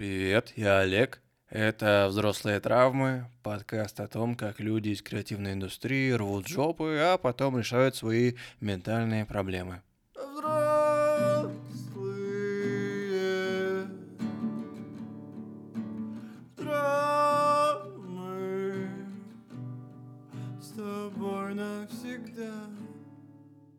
Привет, я Олег. Это «Взрослые травмы», подкаст о том, как люди из креативной индустрии рвут жопы, а потом решают свои ментальные проблемы. Взрослые травмы с тобой навсегда.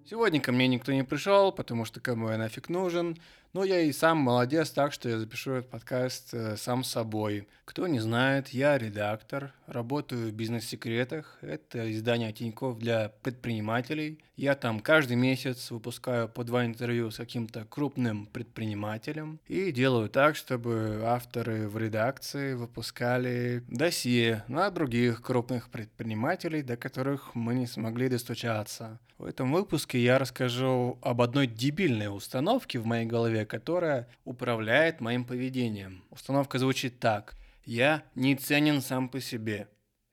Сегодня ко мне никто не пришел, потому что кому я нафиг нужен. Но я и сам молодец, так что я запишу этот подкаст э, сам собой. Кто не знает, я редактор, работаю в бизнес-секретах. Это издание Тиньков для предпринимателей. Я там каждый месяц выпускаю по два интервью с каким-то крупным предпринимателем и делаю так, чтобы авторы в редакции выпускали досье на других крупных предпринимателей, до которых мы не смогли достучаться. В этом выпуске я расскажу об одной дебильной установке в моей голове, которая управляет моим поведением. Установка звучит так. Я не ценен сам по себе.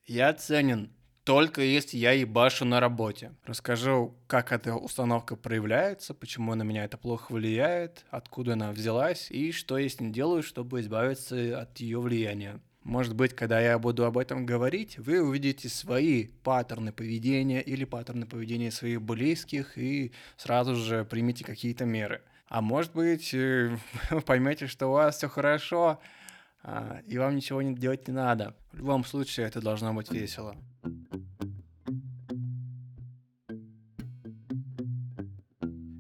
Я ценен только если я ебашу на работе. Расскажу, как эта установка проявляется, почему на меня это плохо влияет, откуда она взялась и что я с ней делаю, чтобы избавиться от ее влияния. Может быть, когда я буду об этом говорить, вы увидите свои паттерны поведения или паттерны поведения своих близких и сразу же примите какие-то меры. А может быть, э, вы поймете, что у вас все хорошо, а, и вам ничего не делать не надо. В любом случае, это должно быть весело.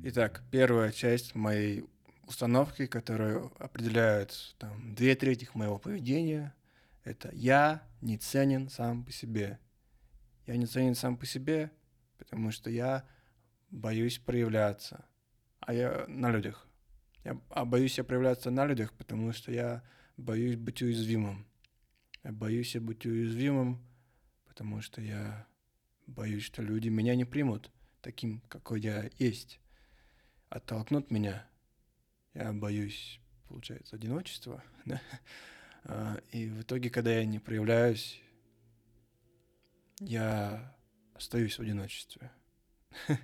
Итак, первая часть моей установки, которая определяет там, две трети моего поведения, это я не ценен сам по себе. Я не ценен сам по себе, потому что я боюсь проявляться. А я на людях. Я а боюсь я проявляться на людях, потому что я боюсь быть уязвимым. Я боюсь я быть уязвимым, потому что я боюсь, что люди меня не примут таким, какой я есть. Оттолкнут меня. Я боюсь, получается, одиночества. Да? А, и в итоге, когда я не проявляюсь, я остаюсь в одиночестве.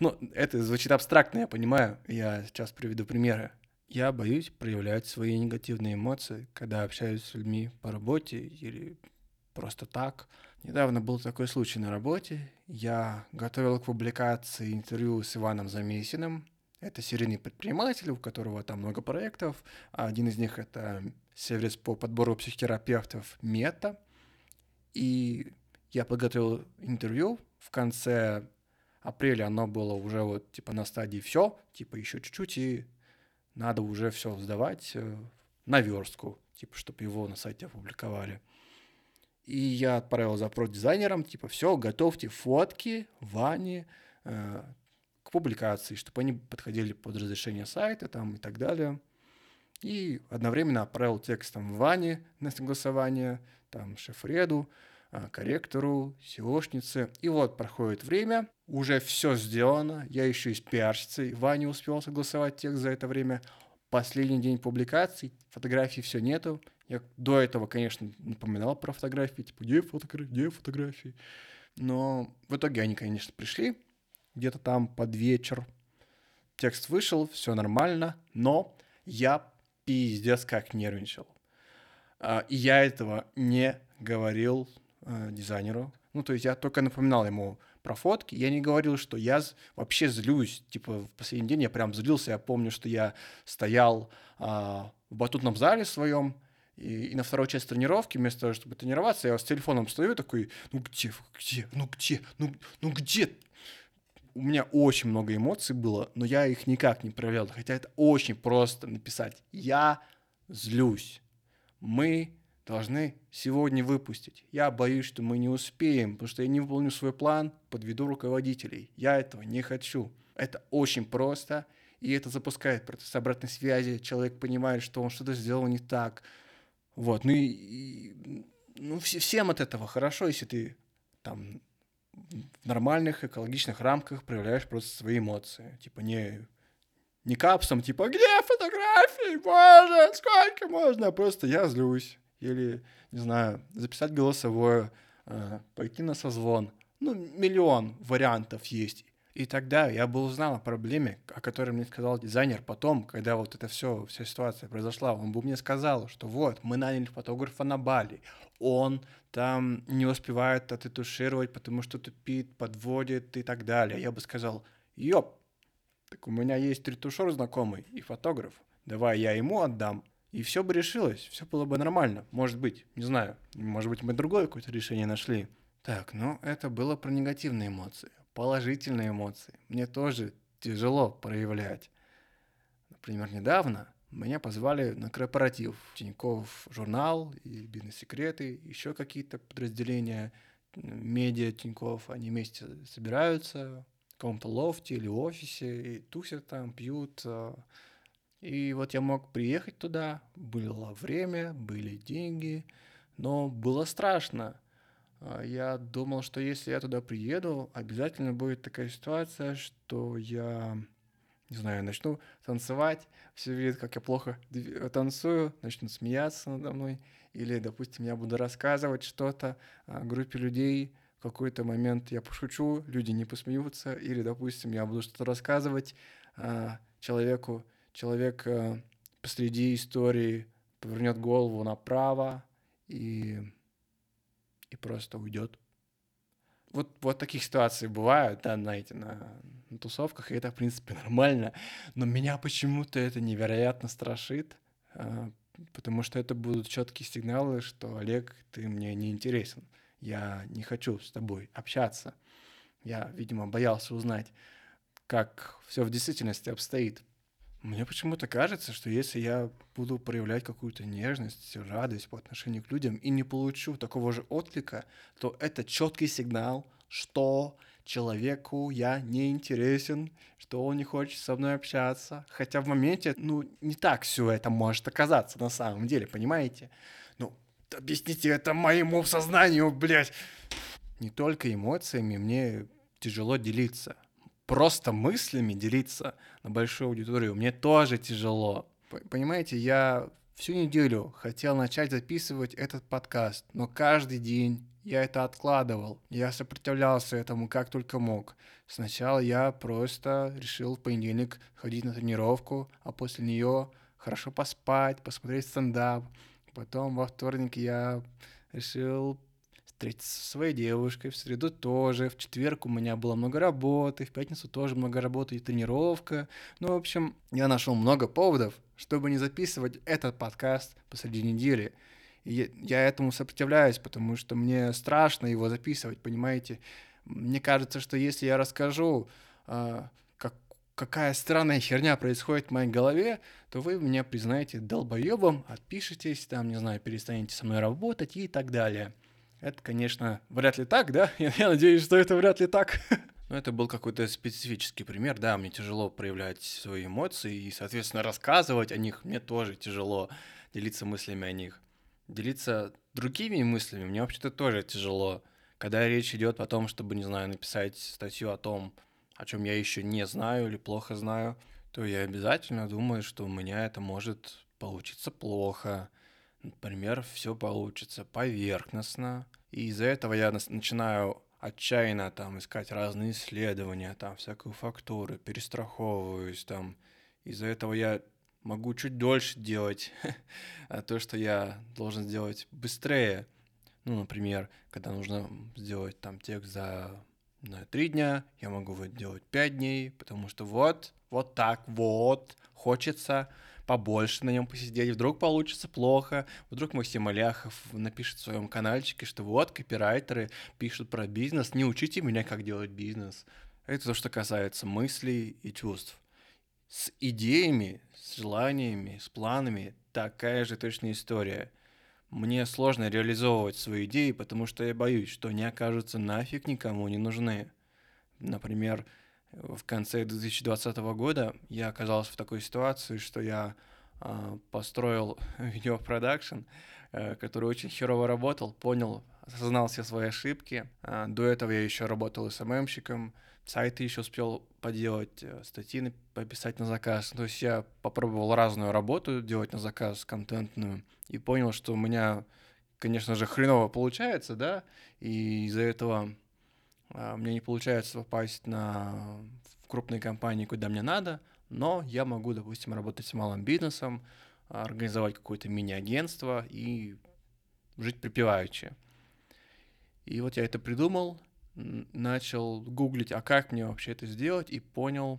Ну, это звучит абстрактно, я понимаю. Я сейчас приведу примеры. Я боюсь проявлять свои негативные эмоции, когда общаюсь с людьми по работе или просто так. Недавно был такой случай на работе. Я готовил к публикации интервью с Иваном Замесиным. Это серийный предприниматель, у которого там много проектов. Один из них — это сервис по подбору психотерапевтов Мета. И я подготовил интервью. В конце апреля оно было уже вот типа на стадии все, типа еще чуть-чуть, и надо уже все сдавать э, на верстку, типа, чтобы его на сайте опубликовали. И я отправил запрос дизайнерам, типа, все, готовьте фотки Вани э, к публикации, чтобы они подходили под разрешение сайта там и так далее. И одновременно отправил текстом Ване на согласование, там, шеф-реду, э, корректору, SEOшнице. И вот проходит время, уже все сделано, я еще и с пиарщицей Ваня успел согласовать текст за это время. Последний день публикаций, фотографий все нету. Я до этого, конечно, напоминал про фотографии, типа, где фотографии, где фотографии. Но в итоге они, конечно, пришли где-то там под вечер. Текст вышел, все нормально, но я пиздец как нервничал. А, и я этого не говорил э, дизайнеру. Ну, то есть я только напоминал ему про фотки. Я не говорил, что я вообще злюсь. Типа в последний день я прям злился. Я помню, что я стоял а, в батутном зале своем, и, и на второй часть тренировки, вместо того, чтобы тренироваться, я с телефоном стою такой, ну где, где, ну где, ну, ну где? У меня очень много эмоций было, но я их никак не проявлял. Хотя это очень просто написать. Я злюсь. Мы должны сегодня выпустить. Я боюсь, что мы не успеем, потому что я не выполню свой план, подведу руководителей. Я этого не хочу. Это очень просто, и это запускает процесс обратной связи. Человек понимает, что он что-то сделал не так. Вот, ну и, и ну, всем от этого хорошо, если ты там в нормальных экологичных рамках проявляешь просто свои эмоции. Типа не, не капсом, типа, где фотографии, боже, сколько можно, просто я злюсь или, не знаю, записать голосовое, э, пойти на созвон. Ну, миллион вариантов есть. И тогда я бы узнал о проблеме, о которой мне сказал дизайнер потом, когда вот это все, вся ситуация произошла. Он бы мне сказал, что вот, мы наняли фотографа на Бали, он там не успевает отретушировать, потому что тупит, подводит и так далее. Я бы сказал, ёп, так у меня есть ретушер знакомый и фотограф, давай я ему отдам, и все бы решилось, все было бы нормально, может быть, не знаю, может быть, мы другое какое-то решение нашли. Так, ну это было про негативные эмоции положительные эмоции мне тоже тяжело проявлять. Например, недавно меня позвали на корпоратив. Тиньков журнал и бизнес-секреты, еще какие-то подразделения медиа Тиньков, они вместе собираются в каком-то лофте или офисе и тусят там, пьют. И вот я мог приехать туда, было время, были деньги, но было страшно. А, я думал, что если я туда приеду, обязательно будет такая ситуация, что я, не знаю, начну танцевать, все видят, как я плохо танцую, начнут смеяться надо мной, или, допустим, я буду рассказывать что-то группе людей, в какой-то момент я пошучу, люди не посмеются, или, допустим, я буду что-то рассказывать а, человеку, человек а, посреди истории повернет голову направо, и и просто уйдет. Вот, вот таких ситуаций бывают, да, знаете, на, на тусовках, и это, в принципе, нормально. Но меня почему-то это невероятно страшит, а, потому что это будут четкие сигналы, что Олег, ты мне не интересен. Я не хочу с тобой общаться. Я, видимо, боялся узнать, как все в действительности обстоит. Мне почему-то кажется, что если я буду проявлять какую-то нежность, радость по отношению к людям и не получу такого же отклика, то это четкий сигнал, что человеку я не интересен, что он не хочет со мной общаться. Хотя в моменте, ну, не так все это может оказаться на самом деле, понимаете? Ну, объясните это моему сознанию, блядь. Не только эмоциями мне тяжело делиться просто мыслями делиться на большую аудиторию мне тоже тяжело. Понимаете, я всю неделю хотел начать записывать этот подкаст, но каждый день я это откладывал. Я сопротивлялся этому как только мог. Сначала я просто решил в понедельник ходить на тренировку, а после нее хорошо поспать, посмотреть стендап. Потом во вторник я решил встретиться со своей девушкой, в среду тоже, в четверг у меня было много работы, в пятницу тоже много работы и тренировка. Ну, в общем, я нашел много поводов, чтобы не записывать этот подкаст посреди недели. И я этому сопротивляюсь, потому что мне страшно его записывать, понимаете? Мне кажется, что если я расскажу, а, как, какая странная херня происходит в моей голове, то вы меня признаете долбоебом, отпишитесь, там, не знаю, перестанете со мной работать и так далее. Это, конечно, вряд ли так, да? Я, я надеюсь, что это вряд ли так. Ну, это был какой-то специфический пример, да, мне тяжело проявлять свои эмоции и, соответственно, рассказывать о них мне тоже тяжело, делиться мыслями о них. Делиться другими мыслями мне вообще-то тоже тяжело. Когда речь идет о том, чтобы, не знаю, написать статью о том, о чем я еще не знаю или плохо знаю, то я обязательно думаю, что у меня это может получиться плохо, например, все получится поверхностно, и из-за этого я начинаю отчаянно там искать разные исследования, там всякую фактуру, перестраховываюсь там. Из-за этого я могу чуть дольше делать а то, что я должен сделать быстрее. Ну, например, когда нужно сделать там текст за на три дня, я могу вот делать пять дней, потому что вот, вот так вот хочется побольше на нем посидеть, вдруг получится плохо, вдруг Максим Аляхов напишет в своем каналчике, что вот, копирайтеры пишут про бизнес, не учите меня, как делать бизнес. Это то, что касается мыслей и чувств. С идеями, с желаниями, с планами такая же точная история. Мне сложно реализовывать свои идеи, потому что я боюсь, что они окажутся нафиг никому не нужны. Например, в конце 2020 года я оказался в такой ситуации, что я э, построил видеопродакшн, э, который очень херово работал, понял, осознал все свои ошибки. Э, до этого я еще работал СММщиком, сайты еще успел поделать, э, статьи пописать на заказ. То есть я попробовал разную работу делать на заказ, контентную, и понял, что у меня, конечно же, хреново получается, да, и из-за этого а, мне не получается попасть на в крупные компании, куда мне надо, но я могу, допустим, работать с малым бизнесом, организовать какое-то мини-агентство и жить припеваючи. И вот я это придумал, начал гуглить, а как мне вообще это сделать, и понял,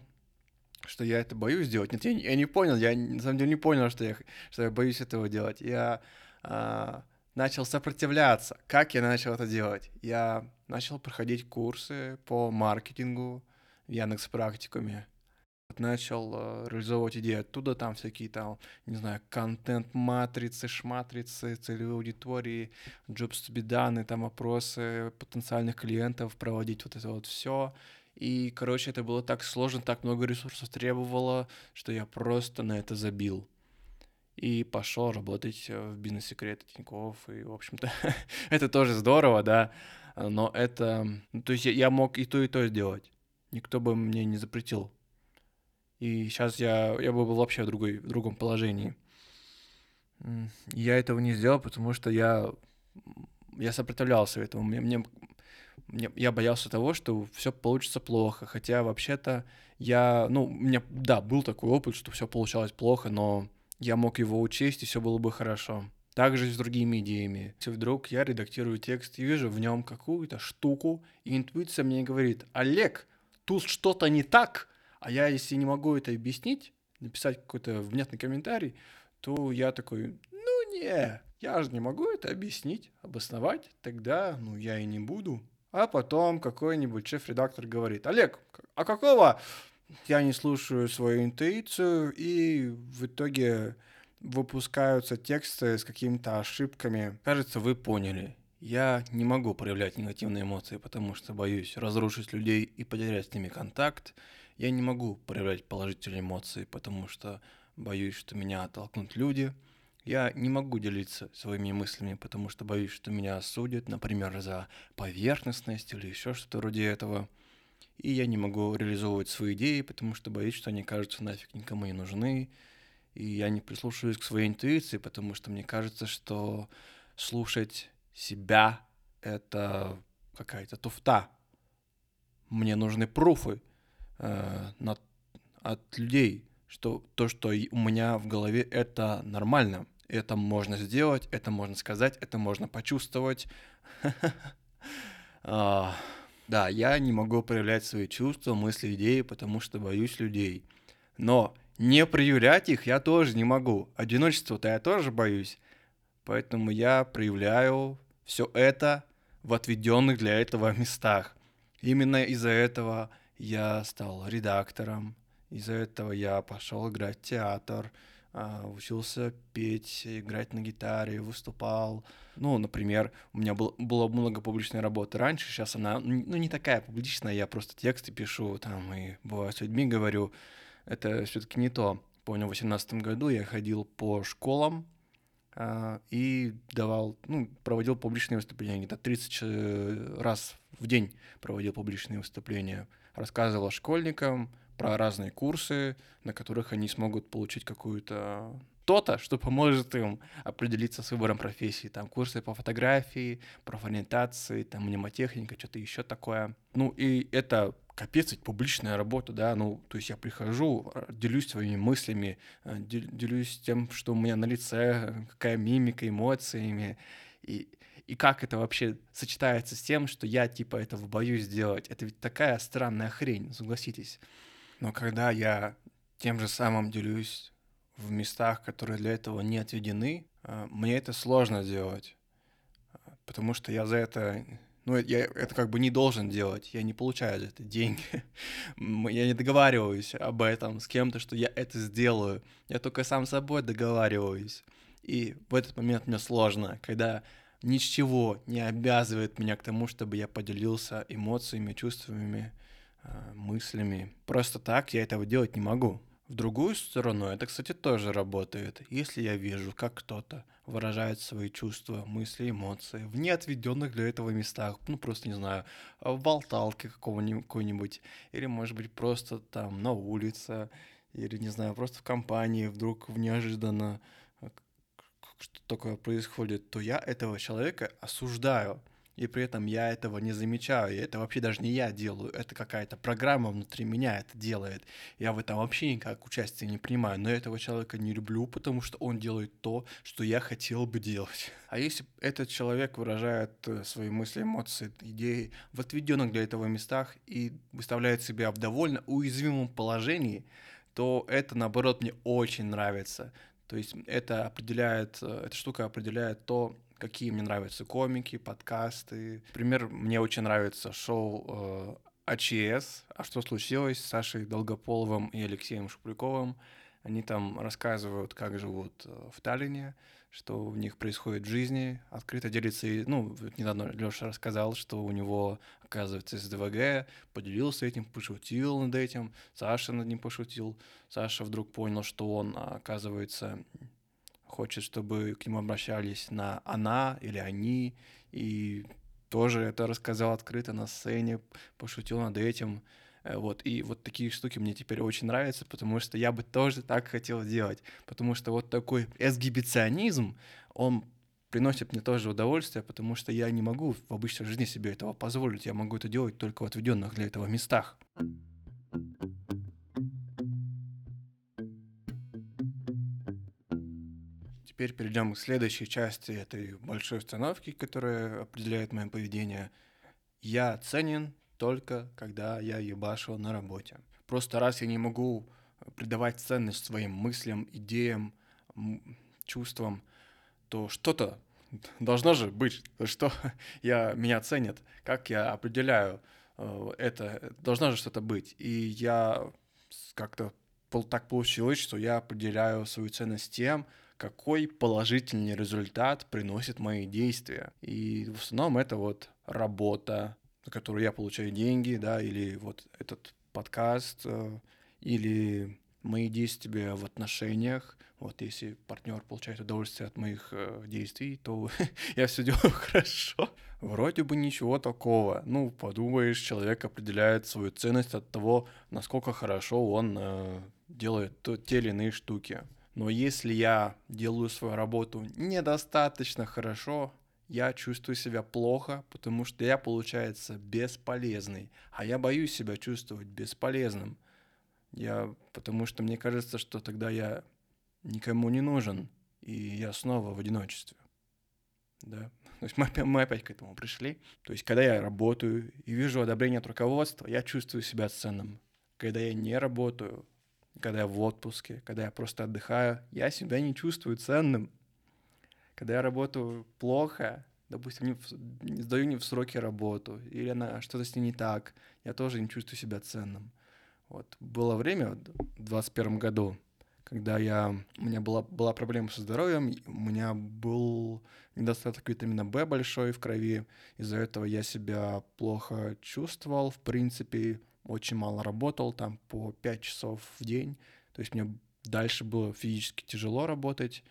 что я это боюсь делать. Нет, я, я не понял, я на самом деле не понял, что я, что я боюсь этого делать. Я а, начал сопротивляться. Как я начал это делать? Я начал проходить курсы по маркетингу в Яндекс практикуме начал э, реализовывать идеи оттуда, там всякие там, не знаю, контент-матрицы, шматрицы, целевые аудитории, и там опросы потенциальных клиентов, проводить вот это вот все. И, короче, это было так сложно, так много ресурсов требовало, что я просто на это забил. И пошел работать э, в бизнес-секреты Тинькофф, и, в общем-то, это тоже здорово, да, но это... Ну, то есть я мог и то, и то сделать. Никто бы мне не запретил и сейчас я, я бы был вообще в, другой, в другом положении. Я этого не сделал, потому что я, я сопротивлялся этому. Мне, мне, мне, я боялся того, что все получится плохо. Хотя вообще-то я, ну, у меня, да, был такой опыт, что все получалось плохо, но я мог его учесть, и все было бы хорошо. Также с другими идеями. Если вдруг я редактирую текст и вижу в нем какую-то штуку, и интуиция мне говорит, Олег, тут что-то не так, а я, если не могу это объяснить, написать какой-то внятный комментарий, то я такой, ну не, я же не могу это объяснить, обосновать, тогда, ну, я и не буду. А потом какой-нибудь шеф-редактор говорит, Олег, а какого я не слушаю свою интуицию, и в итоге выпускаются тексты с какими-то ошибками. Кажется, вы поняли. Я не могу проявлять негативные эмоции, потому что боюсь разрушить людей и потерять с ними контакт. Я не могу проявлять положительные эмоции, потому что боюсь, что меня оттолкнут люди. Я не могу делиться своими мыслями, потому что боюсь, что меня осудят, например, за поверхностность или еще что-то вроде этого. И я не могу реализовывать свои идеи, потому что боюсь, что они кажутся нафиг никому не нужны. И я не прислушиваюсь к своей интуиции, потому что мне кажется, что слушать себя — это какая-то туфта. Мне нужны пруфы, э, на, от людей, что то, что у меня в голове, это нормально. Это можно сделать, это можно сказать, это можно почувствовать. Да, я не могу проявлять свои чувства, мысли, идеи, потому что боюсь людей. Но не проявлять их я тоже не могу. Одиночество-то я тоже боюсь. Поэтому я проявляю все это в отведенных для этого местах. Именно из-за этого я стал редактором. Из-за этого я пошел играть в театр, учился петь, играть на гитаре, выступал. Ну, например, у меня был, было много публичной работы раньше, сейчас она, ну, не такая публичная, я просто тексты пишу там и бывает с людьми говорю. Это все-таки не то. Помню, в 2018 году я ходил по школам, а, и давал, ну, проводил публичные выступления, где-то 30 э, раз в день проводил публичные выступления рассказывал школьникам про разные курсы, на которых они смогут получить какую-то то-то, что поможет им определиться с выбором профессии. Там курсы по фотографии, профориентации, там мнемотехника, что-то еще такое. Ну и это капец, ведь публичная работа, да, ну, то есть я прихожу, делюсь своими мыслями, э, делюсь тем, что у меня на лице, какая мимика, эмоциями, и и как это вообще сочетается с тем, что я типа этого боюсь сделать. Это ведь такая странная хрень, согласитесь. Но когда я тем же самым делюсь в местах, которые для этого не отведены, а, мне это сложно делать. Потому что я за это ну, я это как бы не должен делать, я не получаю за это деньги. я не договариваюсь об этом с кем-то, что я это сделаю. Я только сам с собой договариваюсь. И в этот момент мне сложно, когда ничего не обязывает меня к тому, чтобы я поделился эмоциями, чувствами, мыслями. Просто так я этого делать не могу. В другую сторону это, кстати, тоже работает. Если я вижу, как кто-то выражает свои чувства, мысли, эмоции в неотведенных для этого местах, ну просто, не знаю, в болталке какого-нибудь, или, может быть, просто там на улице, или, не знаю, просто в компании вдруг неожиданно что такое происходит, то я этого человека осуждаю. И при этом я этого не замечаю. И это вообще даже не я делаю, это какая-то программа внутри меня это делает. Я в этом вообще никак участия не принимаю, но этого человека не люблю, потому что он делает то, что я хотел бы делать. А если этот человек выражает э, свои мысли, эмоции, идеи в отведенных для этого местах и выставляет себя в довольно уязвимом положении, то это, наоборот, мне очень нравится. То есть это определяет, э, эта штука определяет то, какие мне нравятся комики, подкасты. Например, мне очень нравится шоу э, АЧС «А что случилось?» с Сашей Долгополовым и Алексеем Шупряковым. Они там рассказывают, как живут э, в Таллине, что у них происходит в жизни, открыто делится. И, ну, недавно Леша рассказал, что у него, оказывается, СДВГ, поделился этим, пошутил над этим, Саша над ним пошутил. Саша вдруг понял, что он, оказывается, хочет, чтобы к нему обращались на она или они, и тоже это рассказал открыто на сцене, пошутил над этим. Э, вот, и вот такие штуки мне теперь очень нравятся, потому что я бы тоже так хотел делать. Потому что вот такой эксгибиционизм, он приносит мне тоже удовольствие, потому что я не могу в обычной жизни себе этого позволить. Я могу это делать только в отведенных для этого местах. Теперь перейдем к следующей части этой большой установки, которая определяет мое поведение. Я ценен только когда я ебашу на работе. Просто раз я не могу придавать ценность своим мыслям, идеям, чувствам, то что-то должно же быть, что я, меня ценят, как я определяю э, это, должно же что-то быть. И я как-то так получилось, что я определяю свою ценность тем, какой положительный результат приносит мои действия. И в основном это вот работа, на которую я получаю деньги, да, или вот этот подкаст, э, или мои действия в отношениях. Вот если партнер получает удовольствие от моих э, действий, то я все делаю хорошо. Вроде бы ничего такого. Ну, подумаешь, человек определяет свою ценность от того, насколько хорошо он э, делает те или иные штуки. Но если я делаю свою работу недостаточно хорошо, я чувствую себя плохо, потому что я, получается, бесполезный. А я боюсь себя чувствовать бесполезным. Я, потому что мне кажется, что тогда я никому не нужен, и я снова в одиночестве. Да? То есть мы, мы опять к этому пришли. То есть когда я работаю и вижу одобрение от руководства, я чувствую себя ценным. Когда я не работаю, когда я в отпуске, когда я просто отдыхаю, я себя не чувствую ценным. Когда я работаю плохо, допустим, не, в, не сдаю не в сроки работу, или она что-то с ней не так, я тоже не чувствую себя ценным. Вот. Было время в 2021 году, когда я, у меня была, была проблема со здоровьем, у меня был недостаток витамина В большой в крови, из-за этого я себя плохо чувствовал, в принципе, очень мало работал, там по 5 часов в день, то есть мне дальше было физически тяжело работать,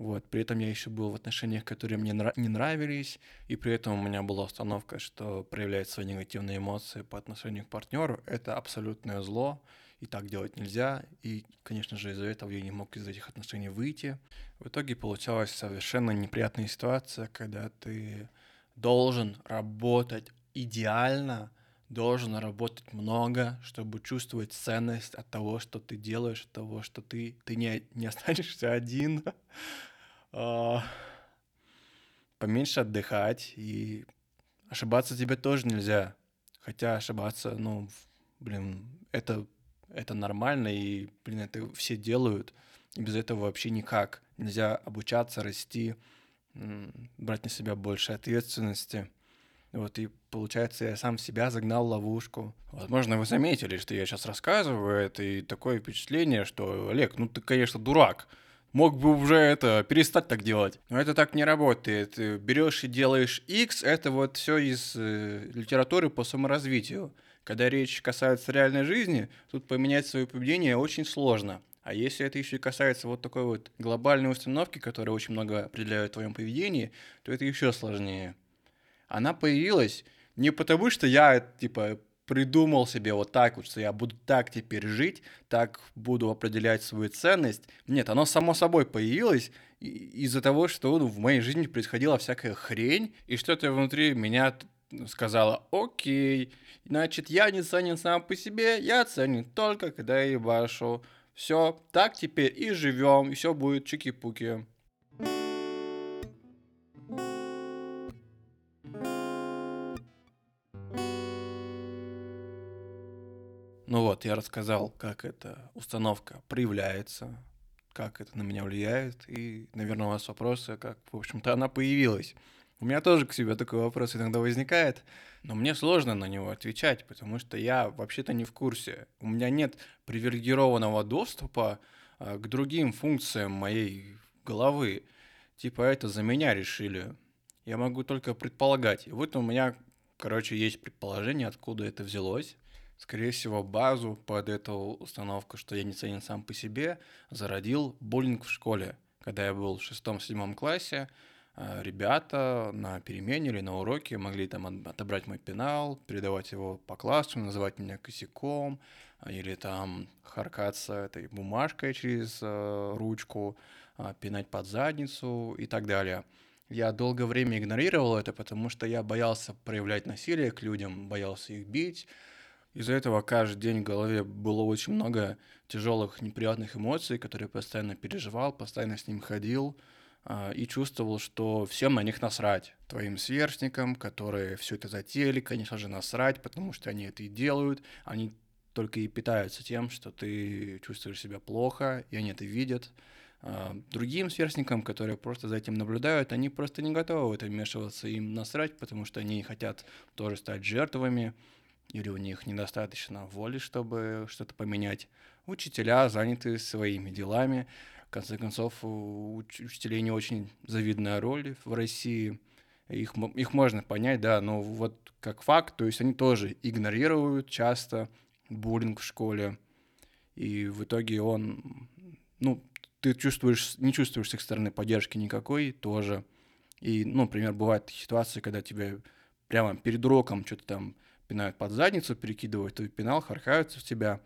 вот, при этом я еще был в отношениях, которые мне нра- не нравились, и при этом у меня была установка, что проявлять свои негативные эмоции по отношению к партнеру — это абсолютное зло, и так делать нельзя, и, конечно же, из-за этого я не мог из этих отношений выйти. В итоге получалась совершенно неприятная ситуация, когда ты должен работать идеально, должен работать много, чтобы чувствовать ценность от того, что ты делаешь, от того, что ты, ты не, не останешься один. А, поменьше отдыхать, и ошибаться тебе тоже нельзя. Хотя ошибаться, ну, блин, это, это нормально, и, блин, это все делают, и без этого вообще никак. Нельзя обучаться, расти, брать на себя больше ответственности. Вот, и получается, я сам себя загнал в ловушку. Возможно, вы заметили, что я сейчас рассказываю это, и такое впечатление, что, Олег, ну ты, конечно, дурак. Мог бы уже это перестать так делать. Но это так не работает. Берешь и делаешь X, это вот все из э, литературы по саморазвитию. Когда речь касается реальной жизни, тут поменять свое поведение очень сложно. А если это еще и касается вот такой вот глобальной установки, которая очень много определяет в твоем поведении, то это еще сложнее она появилась не потому, что я, типа, придумал себе вот так вот, что я буду так теперь жить, так буду определять свою ценность. Нет, оно само собой появилось из-за того, что ну, в моей жизни происходила всякая хрень, и что-то внутри меня сказала, окей, значит, я не ценен сам по себе, я ценен только, когда я ебашу. Все, так теперь и живем, и все будет чики-пуки. Ну вот, я рассказал, как эта установка проявляется, как это на меня влияет, и, наверное, у вас вопросы, как, в общем-то, она появилась. У меня тоже к себе такой вопрос иногда возникает, но мне сложно на него отвечать, потому что я вообще-то не в курсе. У меня нет привилегированного доступа а, к другим функциям моей головы. Типа это за меня решили. Я могу только предполагать. И вот у меня, короче, есть предположение, откуда это взялось. Скорее всего, базу под эту установку, что я не ценен сам по себе, зародил буллинг в школе. Когда я был в шестом-седьмом классе, а, ребята на перемене или на уроке могли там отобрать мой пенал, передавать его по классу, называть меня косяком, а, или там харкаться этой бумажкой через э, ручку, э, пинать под задницу и так далее. Я долгое время игнорировал это, потому что я боялся проявлять насилие к людям, боялся их бить. Из-за этого каждый день в голове было очень много тяжелых, неприятных эмоций, которые я постоянно переживал, постоянно с ним ходил. А, и чувствовал, что всем на них насрать. Твоим сверстникам, которые все это затеяли, конечно же, насрать, потому что они это и делают. Они только и питаются тем, что ты чувствуешь себя плохо, и они это видят. А, другим сверстникам, которые просто за этим наблюдают, они просто не готовы в это вмешиваться, им насрать, потому что они хотят тоже стать жертвами, или у них недостаточно воли, чтобы что-то поменять. Учителя заняты своими делами, в конце концов, у учителей не очень завидная роль в России. Их, их можно понять, да, но вот как факт, то есть они тоже игнорируют часто буллинг в школе. И в итоге он, ну, ты чувствуешь, не чувствуешь с их стороны поддержки никакой тоже. И, ну, например, бывают ситуации, когда тебе прямо перед уроком что-то там пинают под задницу, перекидывают твой пенал, харкаются в тебя.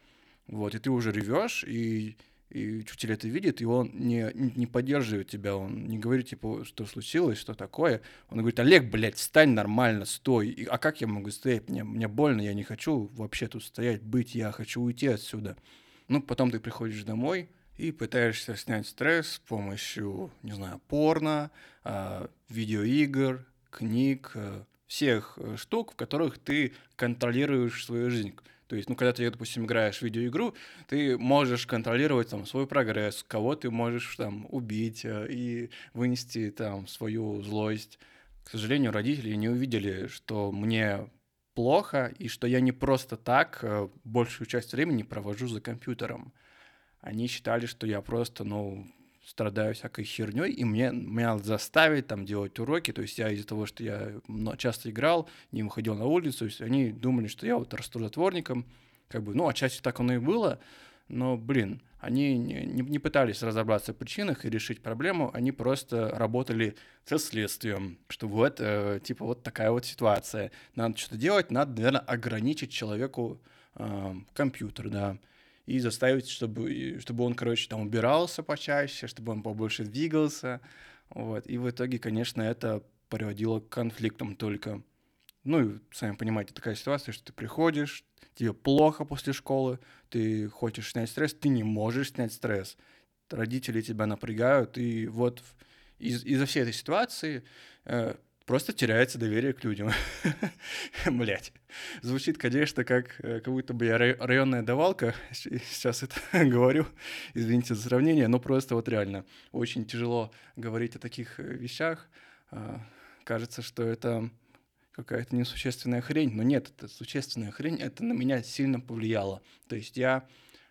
Вот, и ты уже ревешь, и и учитель это видит, и он не, не поддерживает тебя, он не говорит, типа, что случилось, что такое. Он говорит, Олег, блядь, встань нормально, стой. И, а как я могу стоять? Мне, мне больно, я не хочу вообще тут стоять, быть, я хочу уйти отсюда. Ну, потом ты приходишь домой и пытаешься снять стресс с помощью, не знаю, порно, э, видеоигр, книг, э, всех э, штук, в которых ты контролируешь свою жизнь. То есть, ну, когда ты, допустим, играешь в видеоигру, ты можешь контролировать там свой прогресс, кого ты можешь там убить э, и вынести там свою злость. К сожалению, родители не увидели, что мне плохо и что я не просто так э, большую часть времени провожу за компьютером. Они считали, что я просто, ну, страдаю всякой херней, и мне меня заставить там делать уроки, то есть я из-за того, что я часто играл, не выходил на улицу, есть они думали, что я вот расту как бы, ну, отчасти так оно и было, но, блин, они не, не, не пытались разобраться в причинах и решить проблему, они просто работали со следствием, что вот, э, типа, вот такая вот ситуация. Надо что-то делать, надо, наверное, ограничить человеку э, компьютер, да и заставить, чтобы, чтобы он, короче, там убирался почаще, чтобы он побольше двигался. Вот. И в итоге, конечно, это приводило к конфликтам только. Ну и, сами понимаете, такая ситуация, что ты приходишь, тебе плохо после школы, ты хочешь снять стресс, ты не можешь снять стресс. Родители тебя напрягают, и вот из- из-за всей этой ситуации э, просто теряется доверие к людям. Блять. Звучит, конечно, как, э, как будто бы я районная давалка. Сейчас это говорю. Извините за сравнение, но просто вот реально очень тяжело говорить о таких э, вещах. А, кажется, что это какая-то несущественная хрень. Но нет, это существенная хрень. Это на меня сильно повлияло. То есть я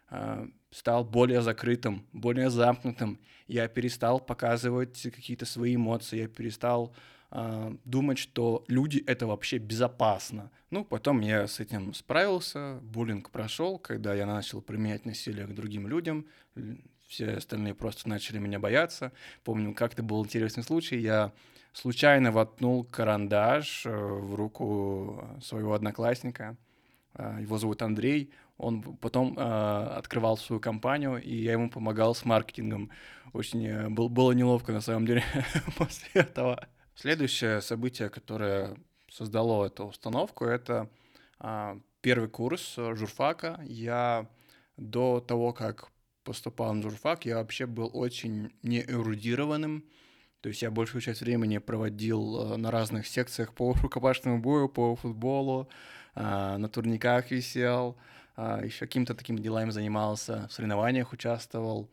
а, стал более закрытым, более замкнутым. Я перестал показывать какие-то свои эмоции. Я перестал а, думать, что люди это вообще безопасно. Ну, потом я с этим справился, буллинг прошел, когда я начал применять насилие к другим людям, все остальные просто начали меня бояться. Помню, как-то был интересный случай, я случайно воткнул карандаш э, в руку своего одноклассника. а, его зовут Андрей, он потом э, открывал свою компанию, и я ему помогал с маркетингом. Очень э, был, было неловко на самом деле после этого. Следующее событие, которое создало эту установку, это э, первый курс журфака. Я до того, как поступал на журфак, я вообще был очень неэрудированным. То есть я большую часть времени проводил на разных секциях по рукопашному бою, по футболу, на турниках висел, а, еще каким-то таким делами занимался, в соревнованиях участвовал.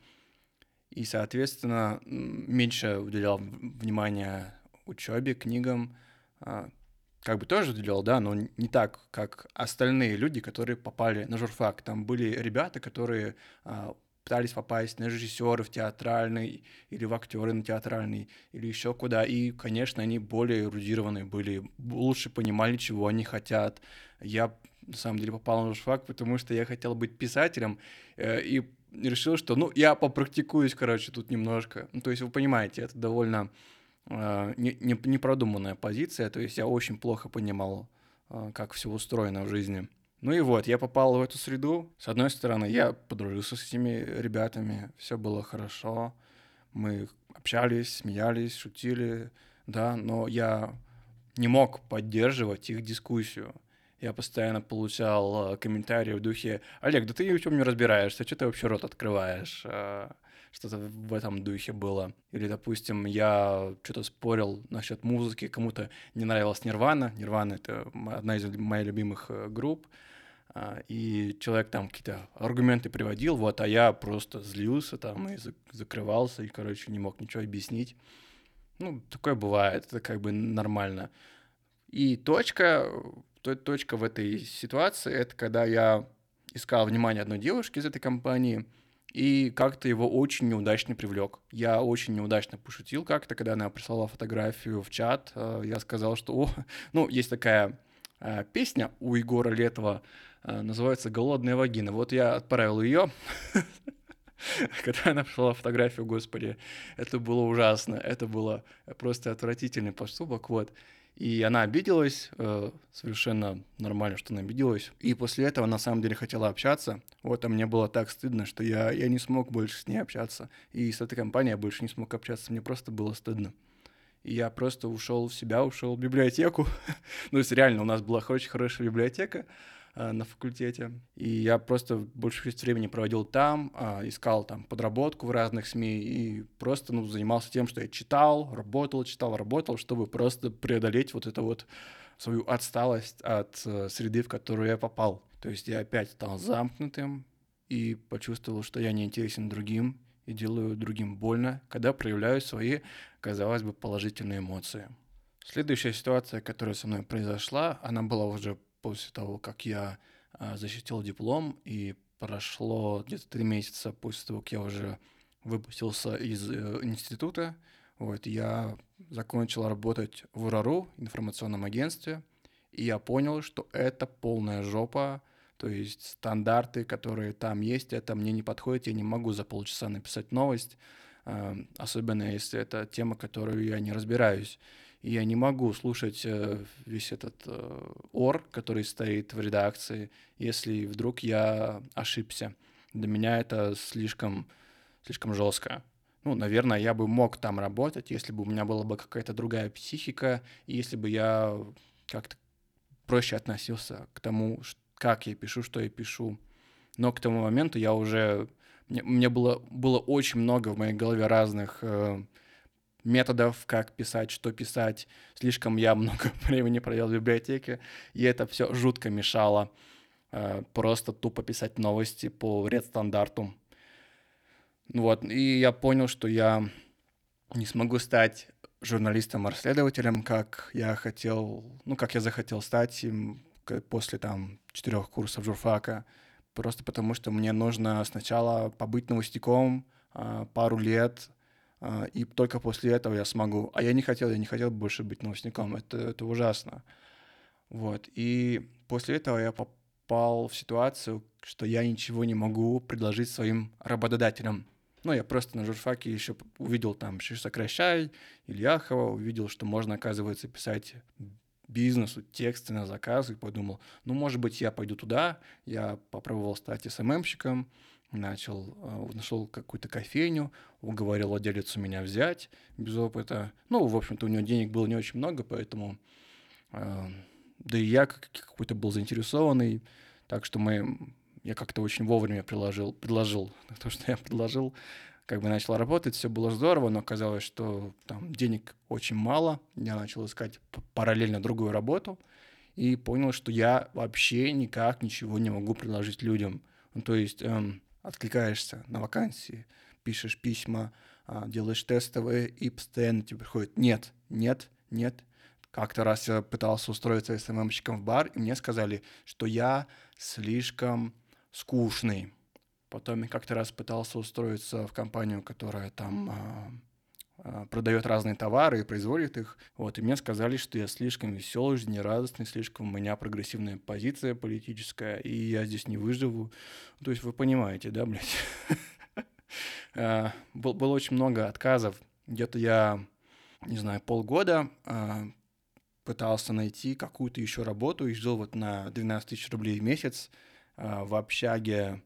И, соответственно, меньше уделял внимания учебе, книгам. А, как бы тоже уделял, да, но не так, как остальные люди, которые попали на журфак. Там были ребята, которые а, пытались попасть на режиссеры в театральный или в актеры на театральный или еще куда. И, конечно, они более эрудированные были, лучше понимали, чего они хотят. Я на самом деле попал на журфак, потому что я хотел быть писателем э, и решил, что, ну, я попрактикуюсь, короче, тут немножко. Ну, то есть вы понимаете, это довольно непродуманная позиция, то есть я очень плохо понимал, э, как все устроено в жизни. Ну и вот, я попал в эту среду. С одной стороны, я подружился с этими ребятами, все было хорошо. Мы общались, смеялись, шутили, да, но я не мог поддерживать их дискуссию я постоянно получал э, комментарии в духе «Олег, да ты в чем не разбираешься, что ты вообще рот открываешь?» Что-то в этом духе было. Или, допустим, я что-то спорил насчет музыки, кому-то не нравилась Нирвана. Нирвана — это одна из моих любимых э, групп. И человек там какие-то аргументы приводил, вот, а я просто злился там и закрывался, и, короче, не мог ничего объяснить. Ну, такое бывает, это как бы нормально. И точка точка в этой ситуации — это когда я искал внимание одной девушки из этой компании и как-то его очень неудачно привлек. Я очень неудачно пошутил как-то, когда она прислала фотографию в чат. Э, я сказал, что, о, ну, есть такая э, песня у Егора Летова, э, называется «Голодная вагина». Вот я отправил ее, когда она прислала фотографию, господи, это было ужасно, это было просто отвратительный поступок, вот. И она обиделась, э, совершенно нормально, что она обиделась. И после этого на самом деле хотела общаться. Вот, а мне было так стыдно, что я, я не смог больше с ней общаться. И с этой компанией я больше не смог общаться, мне просто было стыдно. И я просто ушел в себя, ушел в библиотеку. ну, то есть реально, у нас была очень хорошая библиотека. Э, на факультете. И я просто большую часть времени проводил там, а, искал там подработку в разных СМИ и просто ну, занимался тем, что я читал, работал, читал, работал, чтобы просто преодолеть вот эту вот свою отсталость от э, среды, в которую я попал. То есть я опять стал замкнутым и почувствовал, что я не интересен другим и делаю другим больно, когда проявляю свои, казалось бы, положительные эмоции. Следующая ситуация, которая со мной произошла, она была уже после того, как я а, защитил диплом, и прошло где-то три месяца после того, как я уже выпустился из э, института, вот, я закончил работать в УРАРУ, информационном агентстве, и я понял, что это полная жопа, то есть стандарты, которые там есть, это мне не подходит, я не могу за полчаса написать новость, э, особенно если это тема, которую я не разбираюсь. И я не могу слушать э, весь этот э, ор, который стоит в редакции, если вдруг я ошибся. Для меня это слишком, слишком жестко. Ну, наверное, я бы мог там работать, если бы у меня была бы какая-то другая психика, и если бы я как-то проще относился к тому, как я пишу, что я пишу. Но к тому моменту я уже... Мне, мне было, было очень много в моей голове разных э, методов, как писать, что писать. Слишком я много времени провел в библиотеке, и это все жутко мешало э, просто тупо писать новости по редстандарту. Ну вот, и я понял, что я не смогу стать журналистом-расследователем, как я хотел, ну, как я захотел стать после там четырех курсов журфака, просто потому что мне нужно сначала побыть новостяком э, пару лет, а, и только после этого я смогу. А я не хотел, я не хотел больше быть новостником, это, это ужасно. Вот, и после этого я попал в ситуацию, что я ничего не могу предложить своим работодателям. Ну, я просто на журфаке еще увидел там Сокращай, Ильяхова, увидел, что можно, оказывается, писать бизнесу, тексты на заказ, и подумал, ну, может быть, я пойду туда. Я попробовал стать СММщиком, начал, э, нашел какую-то кофейню, уговорил владелицу меня взять без опыта. Ну, в общем-то, у него денег было не очень много, поэтому... Э, да и я какой-то был заинтересованный, так что мы, я как-то очень вовремя приложил, предложил то, что я предложил, как бы начал работать, все было здорово, но оказалось, что там денег очень мало. Я начал искать параллельно другую работу и понял, что я вообще никак ничего не могу предложить людям. Ну, то есть эм, откликаешься на вакансии, пишешь письма, э, делаешь тестовые, и постоянно тебе приходит «нет, нет, нет». Как-то раз я пытался устроиться СММщиком в бар, и мне сказали, что я слишком скучный Потом я как-то раз пытался устроиться в компанию, которая там а, а, продает разные товары и производит их. Вот, и мне сказали, что я слишком веселый, жизнерадостный, слишком у меня прогрессивная позиция политическая, и я здесь не выживу. То есть вы понимаете, да, блядь? А, было очень много отказов. Где-то я, не знаю, полгода а, пытался найти какую-то еще работу и жил вот на 12 тысяч рублей в месяц в общаге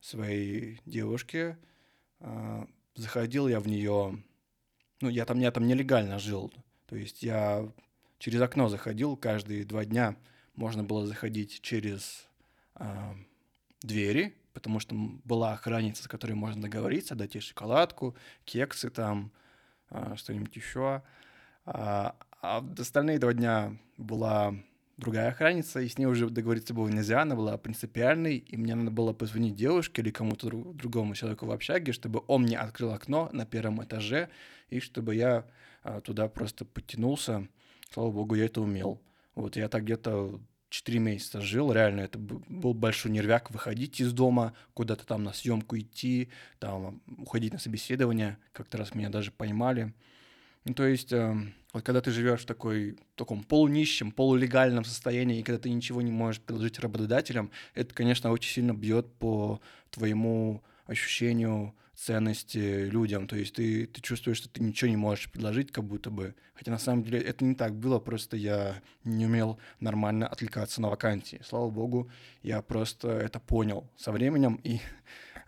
своей девушке. А, заходил я в нее, ну, я там, я там нелегально жил. То есть я через окно заходил каждые два дня. Можно было заходить через э, двери, потому что была охранница, с которой можно договориться, дать ей шоколадку, кексы там, э, что-нибудь еще. А, а остальные два дня была другая охранница, и с ней уже договориться было нельзя, она была принципиальной, и мне надо было позвонить девушке или кому-то друг, другому человеку в общаге, чтобы он мне открыл окно на первом этаже, и чтобы я а, туда просто подтянулся. Слава богу, я это умел. Вот я так где-то 4 месяца жил, реально, это был большой нервяк выходить из дома, куда-то там на съемку идти, там уходить на собеседование, как-то раз меня даже поймали. Ну, то есть, э, вот когда ты живешь в такой, таком полунищем, полулегальном состоянии, и когда ты ничего не можешь предложить работодателям, это, конечно, очень сильно бьет по твоему ощущению ценности людям. То есть ты, ты чувствуешь, что ты ничего не можешь предложить, как будто бы. Хотя на самом деле это не так было, просто я не умел нормально отвлекаться на вакансии. Слава богу, я просто это понял со временем, и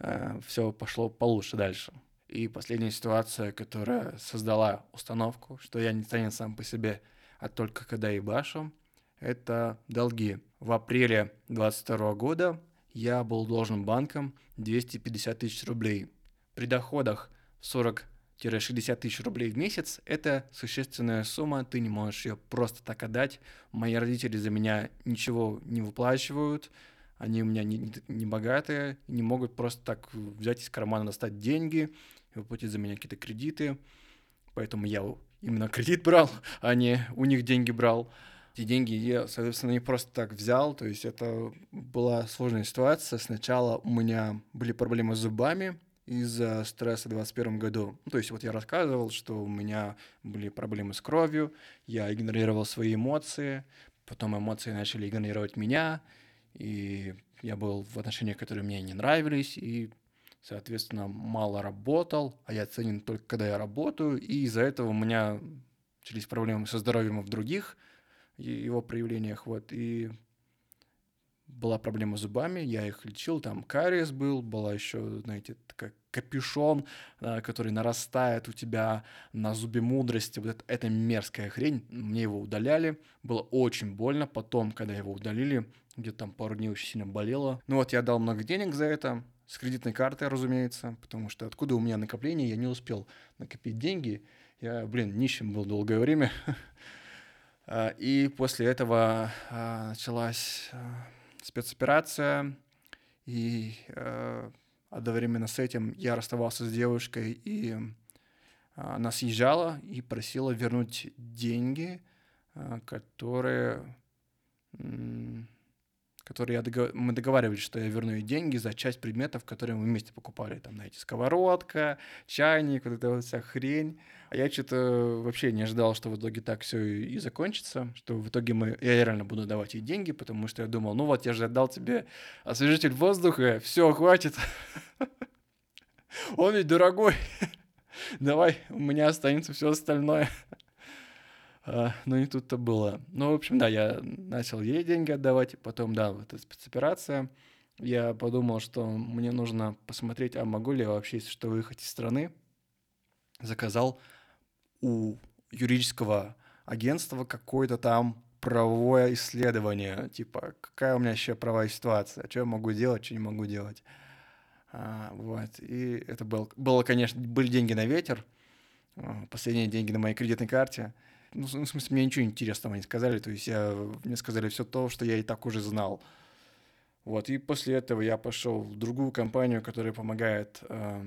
э, все пошло получше дальше. И последняя ситуация, которая создала установку, что я не ценен сам по себе, а только когда ебашу, это долги. В апреле 22 года я был должен банкам 250 тысяч рублей. При доходах 40-60 тысяч рублей в месяц – это существенная сумма, ты не можешь ее просто так отдать. Мои родители за меня ничего не выплачивают, они у меня не, не богатые, не могут просто так взять из кармана достать деньги – выплатить за меня какие-то кредиты. Поэтому я именно кредит брал, а не у них деньги брал. Эти деньги я, соответственно, не просто так взял. То есть это была сложная ситуация. Сначала у меня были проблемы с зубами, из-за стресса в 2021 году. Ну, то есть вот я рассказывал, что у меня были проблемы с кровью, я игнорировал свои эмоции, потом эмоции начали игнорировать меня, и я был в отношениях, которые мне не нравились, и соответственно, мало работал, а я ценен только когда я работаю, и из-за этого у меня начались проблемы со здоровьем в других его проявлениях, вот, и была проблема с зубами, я их лечил, там кариес был, была еще, знаете, такая капюшон, э, который нарастает у тебя на зубе мудрости, вот это, мерзкая хрень, мне его удаляли, было очень больно, потом, когда его удалили, где-то там пару дней очень сильно болело, ну вот я дал много денег за это, с кредитной картой, разумеется, потому что откуда у меня накопление, я не успел накопить деньги. Я, блин, нищим был долгое время. А, и после этого а, началась а, спецоперация, и одновременно с этим я расставался с девушкой, и она съезжала и просила вернуть деньги, которые которые я договор... мы договаривались, что я верну ей деньги за часть предметов, которые мы вместе покупали. Там, знаете, сковородка, чайник, вот эта вот вся хрень. А я что-то вообще не ожидал, что в итоге так все и закончится, что в итоге мы, я реально буду давать ей деньги, потому что я думал, ну вот я же отдал тебе освежитель воздуха, все, хватит. Он ведь дорогой. Давай, у меня останется все остальное. А, но не тут-то было. Ну, в общем, да, я начал ей деньги отдавать, потом, да, вот эта спецоперация. Я подумал, что мне нужно посмотреть, а могу ли я вообще, если что, выехать из страны. Заказал у юридического агентства какое-то там правовое исследование, типа, какая у меня еще правовая ситуация, что я могу делать, что не могу делать. А, вот, и это был, было, конечно, были деньги на ветер, а, последние деньги на моей кредитной карте. Ну, в смысле, мне ничего интересного не сказали, то есть я, мне сказали все то, что я и так уже знал. Вот, и после этого я пошел в другую компанию, которая помогает э,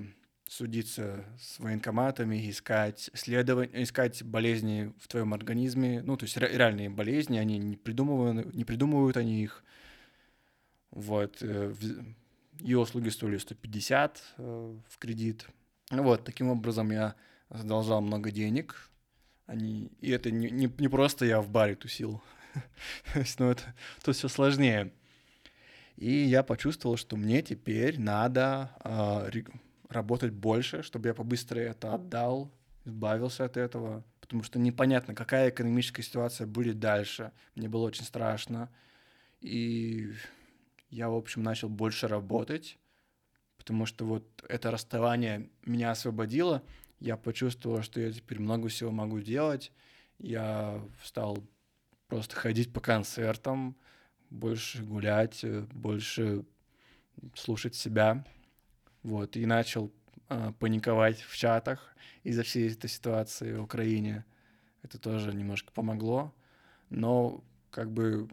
судиться с военкоматами, искать, следовать, искать болезни в твоем организме, ну, то есть реальные болезни, они не придумывают, не придумывают они их. Вот, э, ее услуги стоили 150 э, в кредит. Ну вот, таким образом я задолжал много денег. Они... И это не, не, не просто я в баре тусил. ну, это тут все сложнее. И я почувствовал, что мне теперь надо э, работать больше, чтобы я побыстрее это отдал, избавился от этого, потому что непонятно, какая экономическая ситуация будет дальше. Мне было очень страшно. И я, в общем, начал больше работать, потому что вот это расставание меня освободило. Я почувствовал, что я теперь много всего могу делать. Я стал просто ходить по концертам, больше гулять, больше слушать себя. Вот, и начал э, паниковать в чатах из-за всей этой ситуации в Украине. Это тоже немножко помогло. Но как бы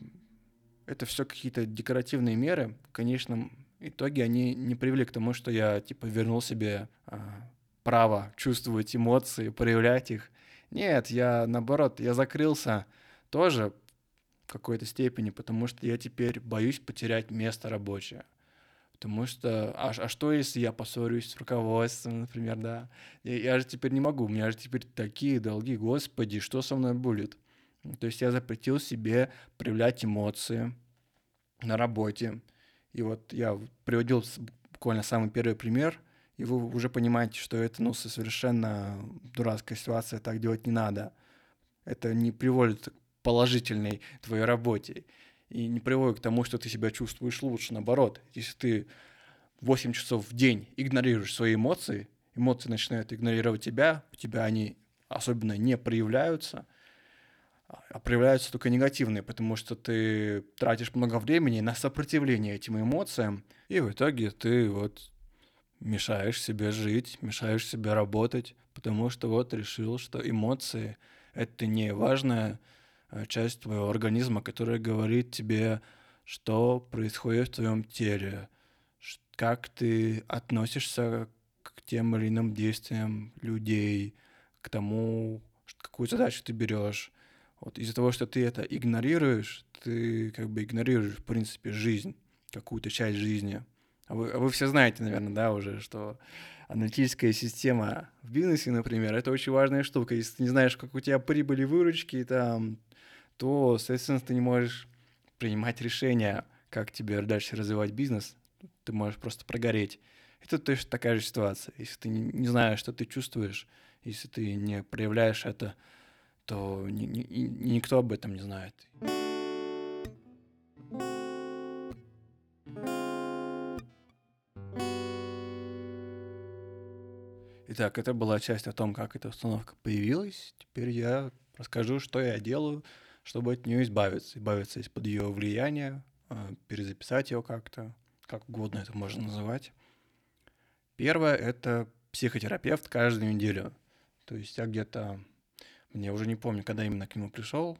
это все какие-то декоративные меры. В конечном итоге они не привели к тому, что я типа вернул себе а, право чувствовать эмоции, проявлять их. Нет, я наоборот, я закрылся тоже в какой-то степени, потому что я теперь боюсь потерять место рабочее. Потому что, а, а что если я поссорюсь с руководством, например, да? Я, я же теперь не могу, у меня же теперь такие долги, господи, что со мной будет? То есть я запретил себе проявлять эмоции на работе. И вот я приводил буквально самый первый пример, и вы уже понимаете, что это ну, совершенно дурацкая ситуация, так делать не надо. Это не приводит к положительной твоей работе и не приводит к тому, что ты себя чувствуешь лучше. Наоборот, если ты 8 часов в день игнорируешь свои эмоции, эмоции начинают игнорировать тебя, у тебя они особенно не проявляются – а проявляются только негативные, потому что ты тратишь много времени на сопротивление этим эмоциям, и в итоге ты вот мешаешь себе жить, мешаешь себе работать, потому что вот решил, что эмоции — это не важная э, часть твоего организма, которая говорит тебе, что происходит в твоем теле, как ты относишься к тем или иным действиям людей, к тому, какую задачу ты берешь. Вот из-за того, что ты это игнорируешь, ты как бы игнорируешь, в принципе, жизнь, какую-то часть жизни. А вы, а вы все знаете, наверное, да, уже, что аналитическая система в бизнесе, например, это очень важная штука. Если ты не знаешь, как у тебя прибыли, выручки, там, то, соответственно, ты не можешь принимать решения, как тебе дальше развивать бизнес. Ты можешь просто прогореть. Это точно такая же ситуация. Если ты не, знаешь, что ты чувствуешь, если ты не проявляешь это, то ни, ни, никто об этом не знает. Итак, это была часть о том, как эта установка появилась. Теперь я расскажу, что я делаю, чтобы от нее избавиться. Избавиться из-под ее влияния, а, перезаписать ее как-то, как угодно это можно называть. Первое — это психотерапевт каждую неделю. То есть я где-то я уже не помню, когда именно к нему пришел.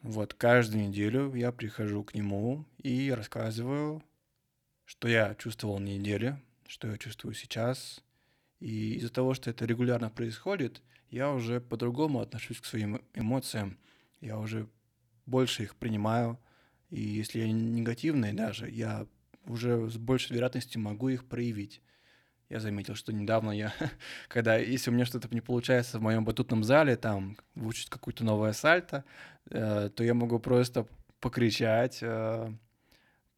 Вот каждую неделю я прихожу к нему и рассказываю, что я чувствовал на неделе, что я чувствую сейчас. И из-за того, что это регулярно происходит, я уже по-другому отношусь к своим эмоциям. Я уже больше их принимаю. И если я негативный даже, я уже с большей вероятностью могу их проявить. Я заметил, что недавно я, когда, если у меня что-то не получается в моем батутном зале, там, выучить какую-то новое сальто, э, то я могу просто покричать, э,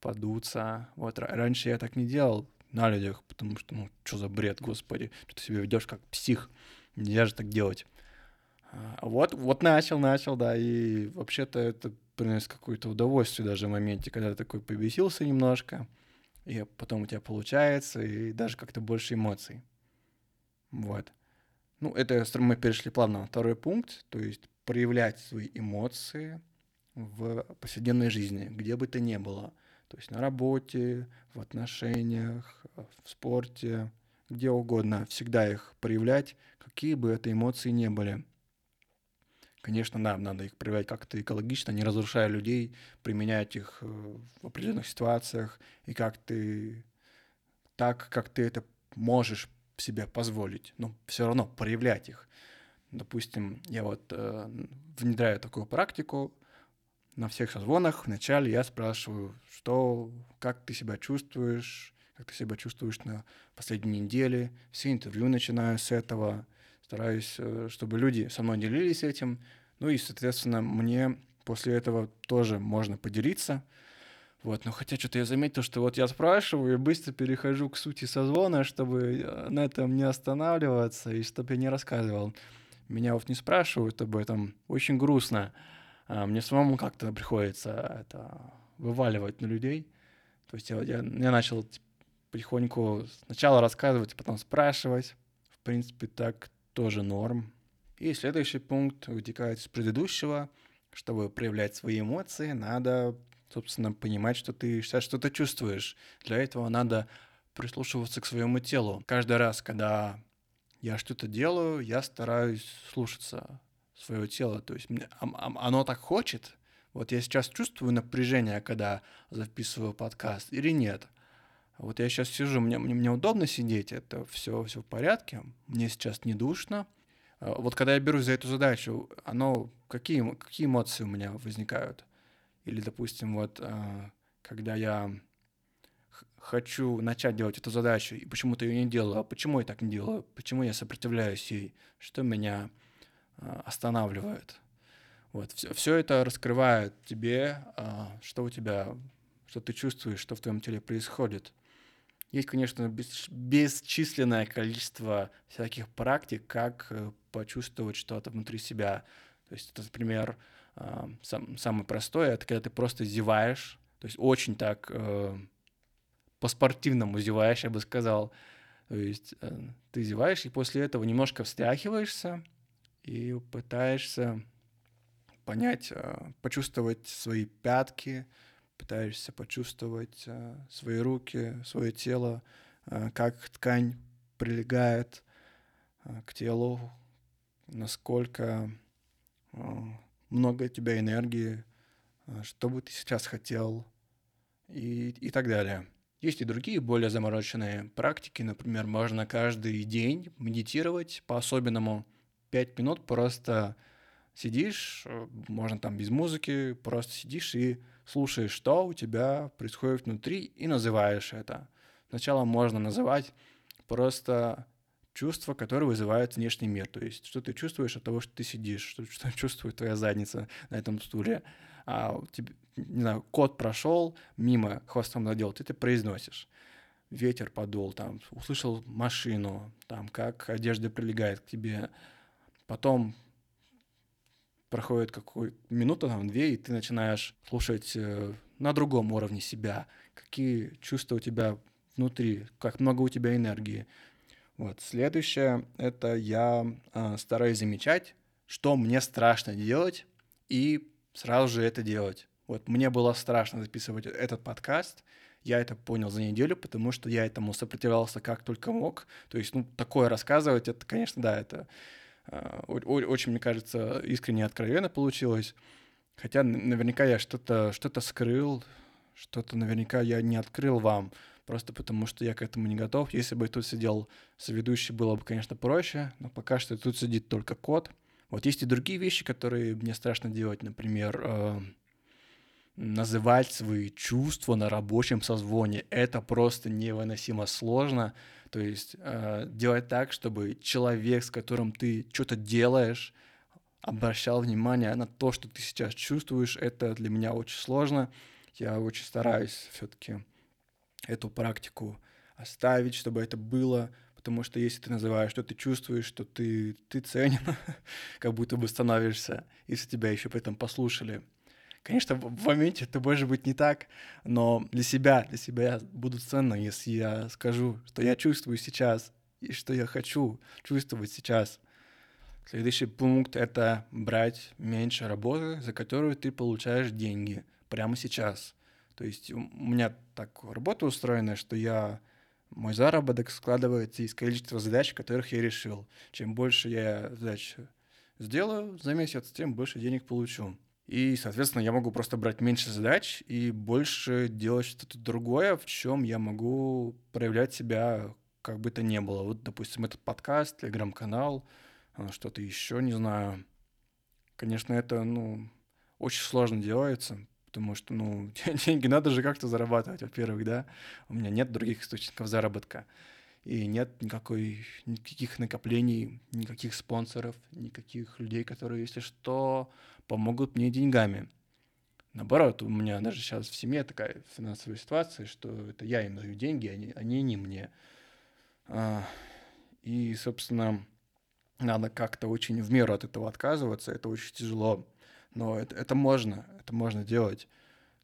подуться. Вот раньше я так не делал на людях, потому что, ну, что за бред, господи, что ты себя ведешь как псих, нельзя же так делать. А, вот, вот начал, начал, да, и вообще-то это приносит какое-то удовольствие даже в моменте, когда ты такой побесился немножко, и потом у тебя получается, и даже как-то больше эмоций. Вот. Ну, это мы перешли плавно на второй пункт, то есть проявлять свои эмоции в повседневной жизни, где бы то ни было. То есть на работе, в отношениях, в спорте, где угодно. Всегда их проявлять, какие бы это эмоции ни были. Конечно, да, надо их проявлять как-то экологично, не разрушая людей, применять их э, в определенных ситуациях и как ты так, как ты это можешь себе позволить, но все равно проявлять их. Допустим, я вот э, внедряю такую практику на всех созвонах. Вначале я спрашиваю, что, как ты себя чувствуешь, как ты себя чувствуешь на последней неделе. Все интервью начинаю с этого. Стараюсь, э, чтобы люди со мной делились этим. Ну и, соответственно, мне после этого тоже можно поделиться. Вот, но хотя что-то я заметил, что вот я спрашиваю и быстро перехожу к сути созвона, чтобы э, на этом не останавливаться и чтобы я не рассказывал. Меня вот не спрашивают об этом. Очень грустно. А мне самому как-то приходится это вываливать на людей. То есть я, я, я начал потихоньку сначала рассказывать, потом спрашивать. В принципе, так тоже норм. И следующий пункт вытекает из предыдущего. Чтобы проявлять свои эмоции, надо собственно, понимать, что ты сейчас что-то чувствуешь. Для этого надо прислушиваться к своему телу. Каждый раз, когда я что-то делаю, я стараюсь слушаться своего тела. То есть оно так хочет. Вот я сейчас чувствую напряжение, когда записываю подкаст, или нет. Вот я сейчас сижу, мне, мне, мне удобно сидеть, это все, все в порядке, мне сейчас не душно. А вот когда я берусь за эту задачу, оно, какие, какие эмоции у меня возникают? Или, допустим, вот а, когда я хочу начать делать эту задачу, и почему-то ее не делаю, а почему я так не делаю, почему я сопротивляюсь ей, что меня останавливает. Вот, все, все это раскрывает тебе, а, что у тебя, что ты чувствуешь, что в твоем теле происходит. Есть, конечно, бес, бесчисленное количество всяких практик, как э, почувствовать что-то внутри себя. То есть, это, например, сам, самое простое, это когда ты просто зеваешь, то есть очень так э, по-спортивному зеваешь, я бы сказал. То есть э, ты зеваешь, и после этого немножко встряхиваешься и пытаешься понять, э, почувствовать свои пятки, пытаешься почувствовать э, свои руки, свое тело, э, как ткань прилегает к телу, насколько много у тебя энергии, а, что бы ты сейчас хотел и, и так далее. Есть и другие более замороченные практики. Например, можно каждый день медитировать по-особенному. Пять минут просто сидишь, э, можно там без музыки, просто сидишь и слушаешь, что у тебя происходит внутри, и называешь это. Сначала можно называть просто чувства, которые вызывают внешний мир. То есть, что ты чувствуешь от того, что ты сидишь, что, что чувствует твоя задница на этом стуле. А тебе, не знаю, кот прошел мимо, хвостом надел, ты это произносишь. Ветер подул, там, услышал машину, там, как одежда прилегает к тебе. Потом проходит какую минуту, там, две, и ты начинаешь слушать э, на другом уровне себя, какие чувства у тебя внутри, как много у тебя энергии, вот. Следующее — это я э, стараюсь замечать, что мне страшно делать, и сразу же это делать. Вот мне было страшно записывать этот подкаст, я это понял за неделю, потому что я этому сопротивлялся как только мог. То есть, ну, такое рассказывать, это, конечно, да, это очень, мне кажется, искренне и откровенно получилось. Хотя наверняка я что-то что скрыл, что-то наверняка я не открыл вам просто потому что я к этому не готов. Если бы тут сидел соведущий, было бы, конечно, проще, но пока что тут сидит только кот. Вот есть и другие вещи, которые мне страшно делать, например, э, называть свои чувства на рабочем созвоне. Это просто невыносимо сложно. То есть э, делать так, чтобы человек, с которым ты что-то делаешь, обращал внимание на то, что ты сейчас чувствуешь. Это для меня очень сложно. Я очень стараюсь все-таки эту практику оставить, чтобы это было, Потому что если ты называешь, что ты чувствуешь, что ты, ты ценен, как будто бы становишься, если тебя еще при этом послушали. Конечно, в, моменте это может быть не так, но для себя, для себя буду ценно, если я скажу, что я чувствую сейчас и что я хочу чувствовать сейчас. Следующий пункт — это брать меньше работы, за которую ты получаешь деньги прямо сейчас. То есть у меня так работа устроена, что я мой заработок складывается из количества задач, которых я решил. Чем больше я задач сделаю за месяц, тем больше денег получу. И, соответственно, я могу просто брать меньше задач и больше делать что-то другое, в чем я могу проявлять себя как бы то ни было. Вот, допустим, этот подкаст, телеграм-канал — а, что-то еще, не знаю. Конечно, это, ну, очень сложно делается, потому что, ну, деньги надо же как-то зарабатывать, во-первых, да. У меня нет других источников заработка. И нет никакой, никаких накоплений, никаких спонсоров, никаких людей, которые, если что, помогут мне деньгами. Наоборот, у меня даже сейчас в семье такая финансовая ситуация, что это я им даю деньги, они, они не мне. А, и, собственно, надо как-то очень в меру от этого отказываться, это очень тяжело, но это, это можно, это можно делать.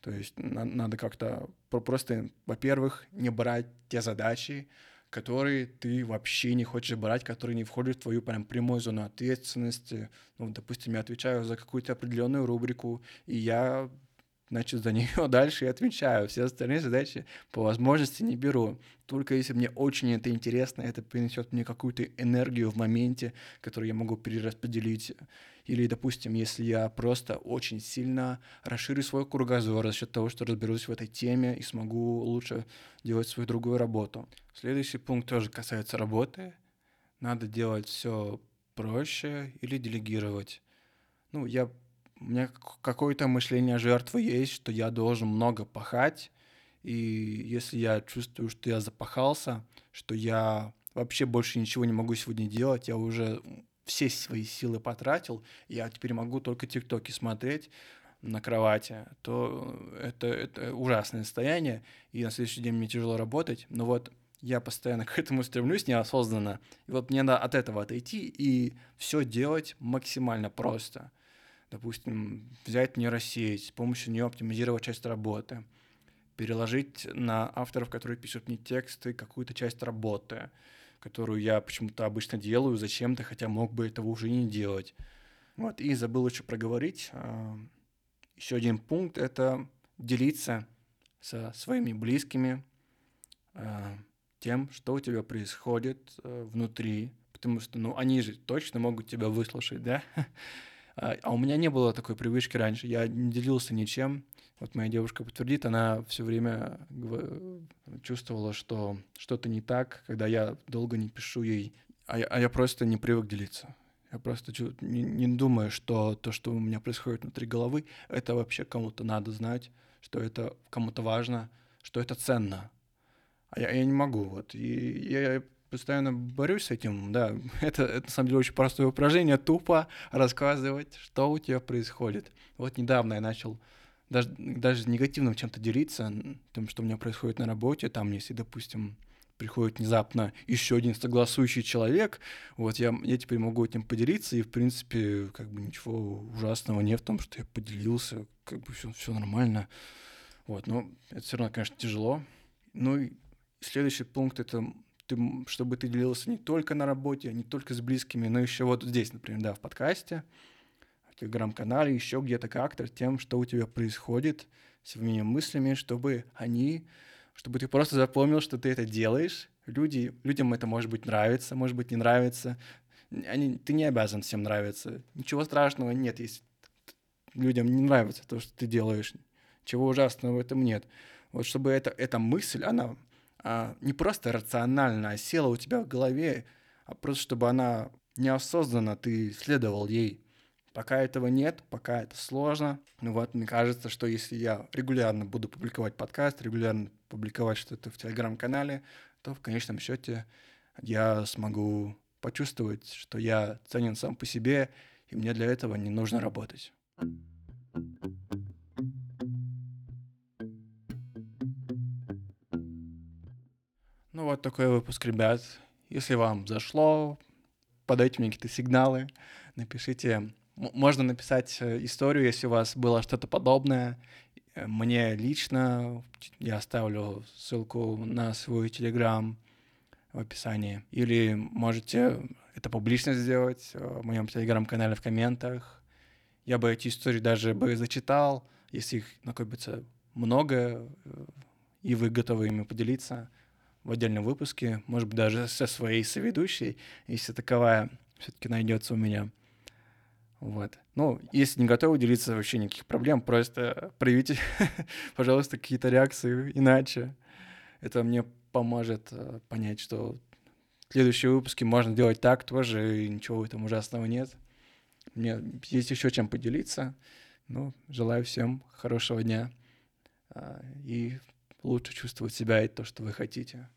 То есть на, надо как-то просто, во-первых, не брать те задачи, которые ты вообще не хочешь брать, которые не входят в твою прям прямую зону ответственности. Ну, допустим, я отвечаю за какую-то определенную рубрику, и я значит, за нее дальше и отвечаю. Все остальные задачи по возможности не беру. Только если мне очень это интересно, это принесет мне какую-то энергию в моменте, которую я могу перераспределить. Или, допустим, если я просто очень сильно расширю свой кругозор за счет того, что разберусь в этой теме и смогу лучше делать свою другую работу. Следующий пункт тоже касается работы. Надо делать все проще или делегировать. Ну, я у меня какое-то мышление жертвы есть, что я должен много пахать, и если я чувствую, что я запахался, что я вообще больше ничего не могу сегодня делать, я уже все свои силы потратил, я теперь могу только тиктоки смотреть на кровати, то это, это ужасное состояние, и на следующий день мне тяжело работать, но вот я постоянно к этому стремлюсь неосознанно, и вот мне надо от этого отойти и все делать максимально просто – допустим, взять нейросеть, с помощью нее оптимизировать часть работы, переложить на авторов, которые пишут мне тексты, какую-то часть работы, которую я почему-то обычно делаю зачем-то, хотя мог бы этого уже не делать. Вот, и забыл еще проговорить. А, еще один пункт — это делиться со своими близкими а, тем, что у тебя происходит а, внутри, потому что, ну, они же точно могут тебя выслушать, да? А, а у меня не было такой привычки раньше. Я не делился ничем. Вот моя девушка подтвердит, она все время чувствовала, что что-то не так, когда я долго не пишу ей. А я, а я просто не привык делиться. Я просто не, не думаю, что то, что у меня происходит внутри головы, это вообще кому-то надо знать, что это кому-то важно, что это ценно. А я, я не могу. Вот. И я постоянно борюсь с этим, да, это, это на самом деле очень простое упражнение, тупо рассказывать, что у тебя происходит. Вот недавно я начал даже, даже негативным чем-то делиться, тем, что у меня происходит на работе, там, если, допустим, приходит внезапно еще один согласующий человек, вот я, я теперь могу этим поделиться, и, в принципе, как бы ничего ужасного нет в том, что я поделился, как бы все, все нормально. Вот, но это все равно, конечно, тяжело. Ну и следующий пункт — это ты, чтобы ты делился не только на работе, не только с близкими, но еще вот здесь, например, да, в подкасте, в телеграм-канале, еще где-то как-то тем, что у тебя происходит, своими мыслями, чтобы они, чтобы ты просто запомнил, что ты это делаешь. Люди, людям это может быть нравится, может быть не нравится. Они, ты не обязан всем нравиться. Ничего страшного нет, если людям не нравится то, что ты делаешь. Чего ужасного в этом нет. Вот чтобы это, эта мысль, она не просто рационально а села у тебя в голове, а просто чтобы она неосознанно ты следовал ей. Пока этого нет, пока это сложно. Ну вот, мне кажется, что если я регулярно буду публиковать подкаст, регулярно публиковать что-то в телеграм-канале, то в конечном счете я смогу почувствовать, что я ценен сам по себе, и мне для этого не нужно работать. Ну вот такой выпуск, ребят. Если вам зашло, подайте мне какие-то сигналы, напишите. Можно написать э, историю, если у вас было что-то подобное. Э, мне лично я оставлю ссылку на свой телеграм в описании. Или можете это публично сделать э, в моем телеграм-канале в комментах. Я бы эти истории даже бы зачитал, если их накопится много, и вы готовы ими поделиться в отдельном выпуске, может быть, даже со своей соведущей, если таковая все-таки найдется у меня. Вот. Ну, если не готовы делиться, вообще никаких проблем, просто проявите, пожалуйста, какие-то реакции иначе. Это мне поможет э, понять, что следующие выпуски можно делать так тоже, и ничего в этом ужасного нет. Мне есть еще чем поделиться. Ну, желаю всем хорошего дня. А, и лучше чувствовать себя и то, что вы хотите.